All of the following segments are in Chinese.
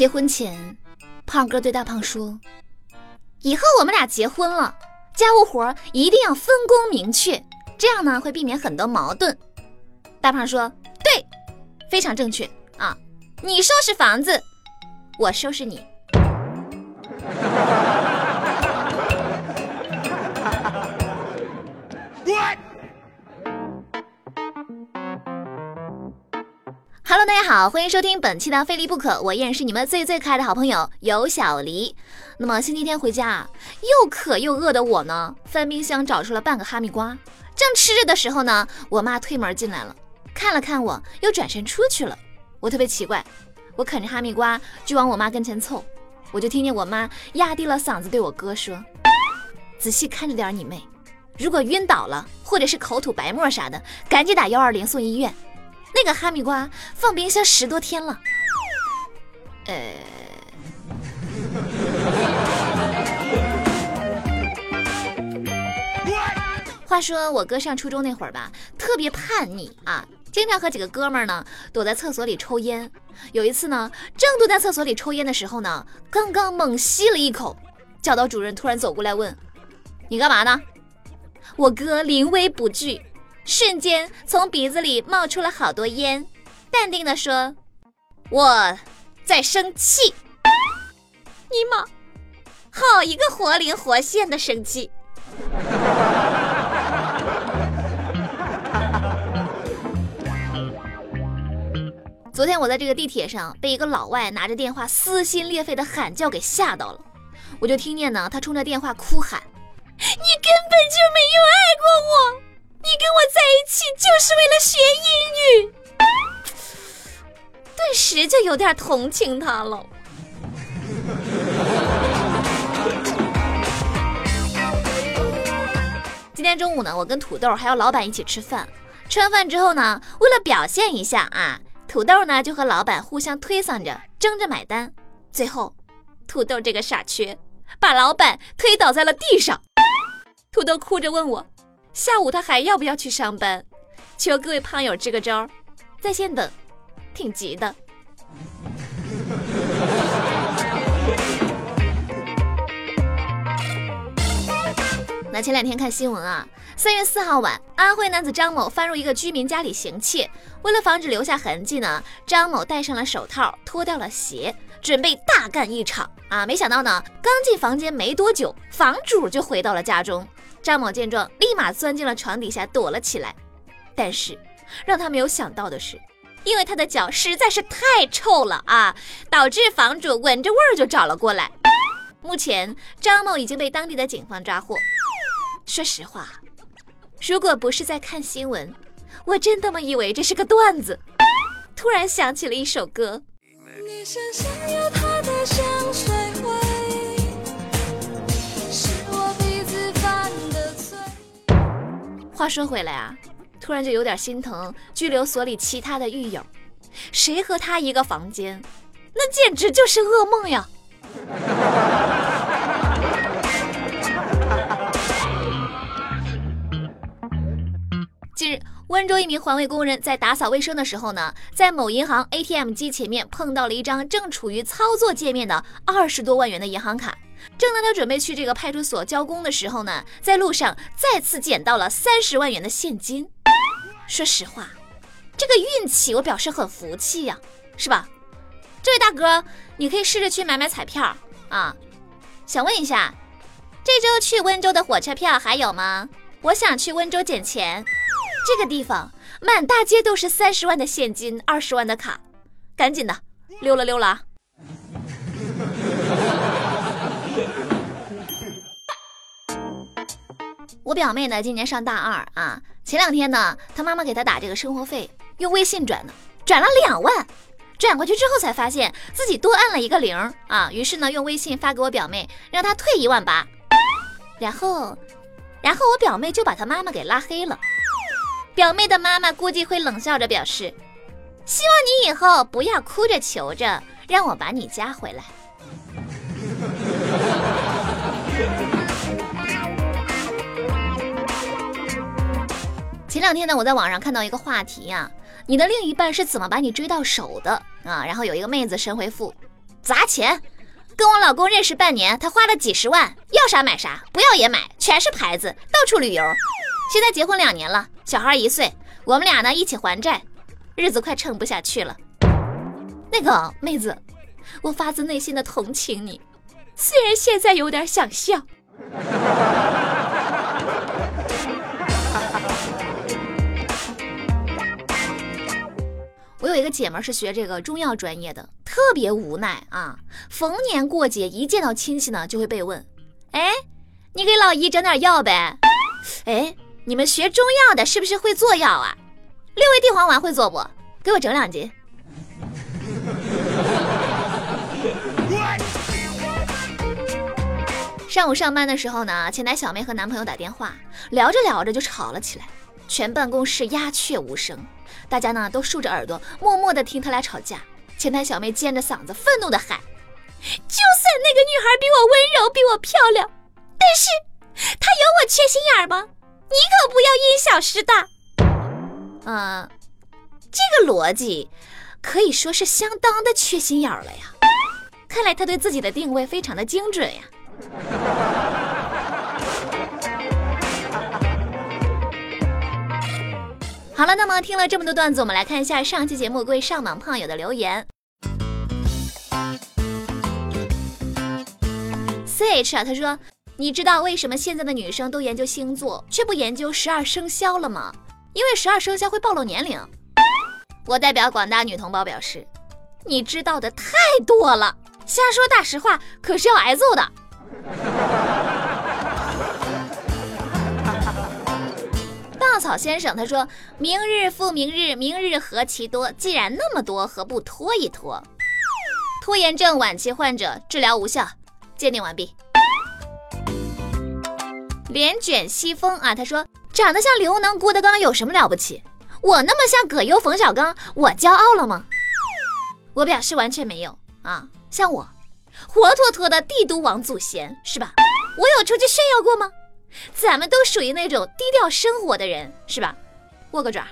结婚前，胖哥对大胖说：“以后我们俩结婚了，家务活一定要分工明确，这样呢会避免很多矛盾。”大胖说：“对，非常正确啊！你收拾房子，我收拾你。”好，欢迎收听本期的《非离不可》，我依然是你们最最可爱的好朋友尤小黎。那么星期天回家啊，又渴又饿的我呢，翻冰箱找出了半个哈密瓜，正吃着的时候呢，我妈推门进来了，看了看我，又转身出去了。我特别奇怪，我啃着哈密瓜就往我妈跟前凑，我就听见我妈压低了嗓子对我哥说：“仔细看着点你妹，如果晕倒了或者是口吐白沫啥的，赶紧打幺二零送医院。”那个哈密瓜放冰箱十多天了，呃，话说我哥上初中那会儿吧，特别叛逆啊，经常和几个哥们儿呢躲在厕所里抽烟。有一次呢，正躲在厕所里抽烟的时候呢，刚刚猛吸了一口，教导主任突然走过来问：“你干嘛呢？”我哥临危不惧。瞬间从鼻子里冒出了好多烟，淡定地说：“我在生气。”尼玛，好一个活灵活现的生气！昨天我在这个地铁上被一个老外拿着电话撕心裂肺的喊叫给吓到了，我就听见呢，他冲着电话哭喊：“你根本就没有爱过我！”你跟我在一起就是为了学英语，顿时就有点同情他了。今天中午呢，我跟土豆还有老板一起吃饭。吃完饭之后呢，为了表现一下啊，土豆呢就和老板互相推搡着，争着买单。最后，土豆这个傻缺，把老板推倒在了地上。土豆哭着问我。下午他还要不要去上班？求各位胖友支个招，在线等，挺急的。那前两天看新闻啊，三月四号晚，安徽男子张某翻入一个居民家里行窃，为了防止留下痕迹呢，张某戴上了手套，脱掉了鞋，准备大干一场啊！没想到呢，刚进房间没多久，房主就回到了家中。张某见状，立马钻进了床底下躲了起来。但是，让他没有想到的是，因为他的脚实在是太臭了啊，导致房主闻着味儿就找了过来。目前，张某已经被当地的警方抓获。说实话，如果不是在看新闻，我真他妈以为这是个段子。突然想起了一首歌。你话说回来啊，突然就有点心疼拘留所里其他的狱友，谁和他一个房间，那简直就是噩梦呀！近日，温州一名环卫工人在打扫卫生的时候呢，在某银行 ATM 机前面碰到了一张正处于操作界面的二十多万元的银行卡。正当他准备去这个派出所交工的时候呢，在路上再次捡到了三十万元的现金。说实话，这个运气我表示很服气呀，是吧？这位大哥，你可以试着去买买彩票啊。想问一下，这周去温州的火车票还有吗？我想去温州捡钱。这个地方满大街都是三十万的现金，二十万的卡，赶紧的，溜了溜了我表妹呢，今年上大二啊。前两天呢，她妈妈给她打这个生活费，用微信转的，转了两万。转过去之后才发现自己多按了一个零啊。于是呢，用微信发给我表妹，让她退一万八。然后，然后我表妹就把她妈妈给拉黑了。表妹的妈妈估计会冷笑着表示，希望你以后不要哭着求着让我把你加回来。前两天呢，我在网上看到一个话题呀，你的另一半是怎么把你追到手的啊？然后有一个妹子神回复：砸钱。跟我老公认识半年，他花了几十万，要啥买啥，不要也买，全是牌子，到处旅游。现在结婚两年了，小孩一岁，我们俩呢一起还债，日子快撑不下去了。那个妹子，我发自内心的同情你，虽然现在有点想笑。一个姐们是学这个中药专业的，特别无奈啊！逢年过节一见到亲戚呢，就会被问：“哎，你给老姨整点药呗？哎，你们学中药的是不是会做药啊？六味地黄丸会做不？给我整两斤。”上午上班的时候呢，前台小妹和男朋友打电话，聊着聊着就吵了起来，全办公室鸦雀无声。大家呢都竖着耳朵，默默地听他俩吵架。前台小妹尖着嗓子，愤怒地喊：“就算那个女孩比我温柔，比我漂亮，但是她有我缺心眼吗？你可不要因小失大。”呃，这个逻辑可以说是相当的缺心眼了呀。看来他对自己的定位非常的精准呀。好了，那么听了这么多段子，我们来看一下上期节目各位上榜胖友的留言。C H 啊，他说：“你知道为什么现在的女生都研究星座，却不研究十二生肖了吗？因为十二生肖会暴露年龄。”我代表广大女同胞表示，你知道的太多了，瞎说大实话可是要挨揍的。草先生他说：“明日复明日，明日何其多。既然那么多，何不拖一拖？”拖延症晚期患者治疗无效，鉴定完毕。连卷西风啊，他说：“长得像刘能、郭德纲有什么了不起？我那么像葛优、冯小刚，我骄傲了吗？”我表示完全没有啊，像我，活脱脱的帝都王祖贤是吧？我有出去炫耀过吗？咱们都属于那种低调生活的人，是吧？握个爪。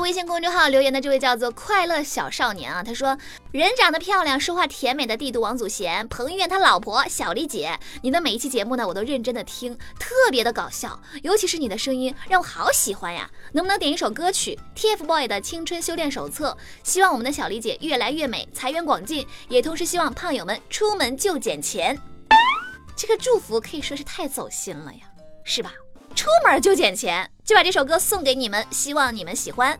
微信公众号留言的这位叫做快乐小少年啊，他说：“人长得漂亮，说话甜美的帝都王祖贤，彭于晏他老婆小丽姐，你的每一期节目呢，我都认真的听，特别的搞笑，尤其是你的声音让我好喜欢呀！能不能点一首歌曲 TFBOYS 的青春修炼手册。希望我们的小丽姐越来越美，财源广进，也同时希望胖友们出门就捡钱。这个祝福可以说是太走心了呀，是吧？”出门就捡钱，就把这首歌送给你们，希望你们喜欢。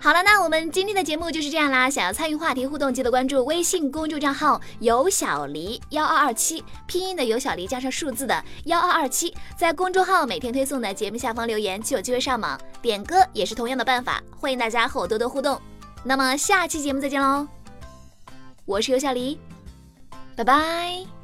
好了，那我们今天的节目就是这样啦。想要参与话题互动，记得关注微信公众账号“有小黎幺二二七”，拼音的有小黎加上数字的幺二二七，在公众号每天推送的节目下方留言就有机会上榜。点歌也是同样的办法，欢迎大家和我多多互动。那么下期节目再见喽，我是有小黎，拜拜。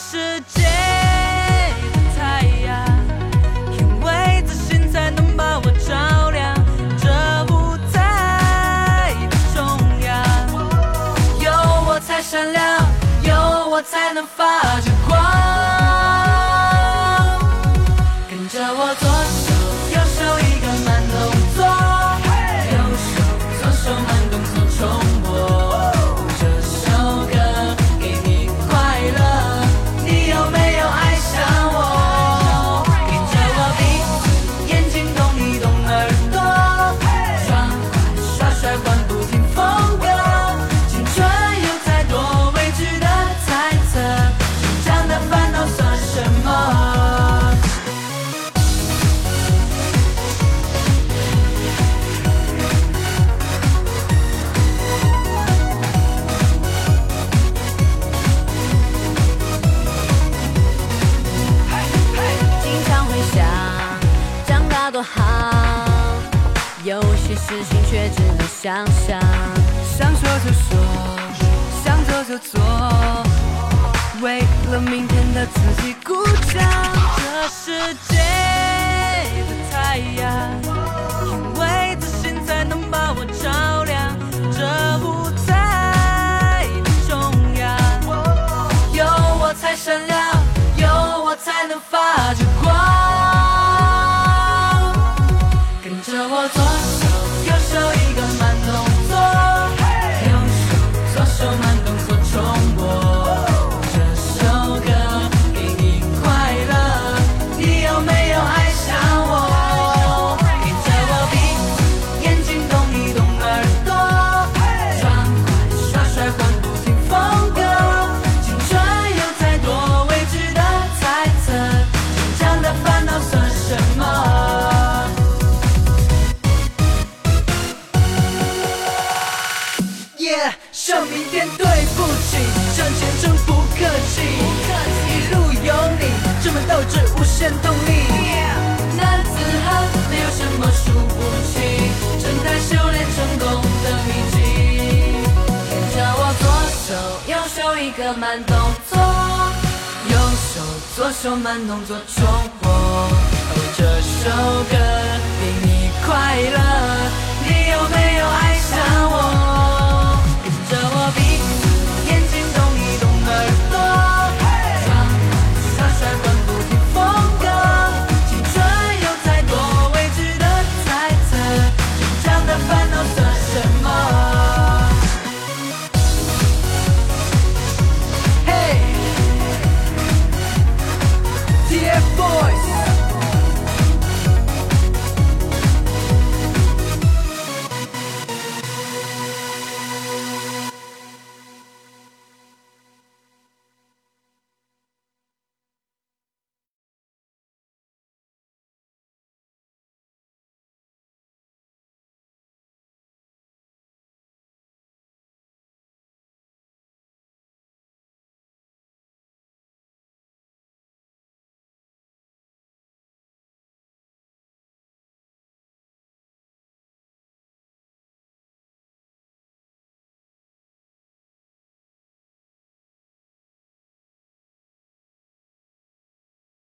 世界的太阳，因为自信才能把我照亮。这舞台的中央，有我才闪亮，有我才能发着光。跟着我左手右手一个慢动作，右手多想想。想说就说，想做就做，为了明天的自己鼓掌。这世界的太阳，天对不起，向前冲不客气，一路有你，这么斗志无限动力。男子汉没有什么输不起，正在修炼成功的秘籍。跟着我左手右手一个慢动作，右手左手慢动作重播，哦，这首歌给你快乐。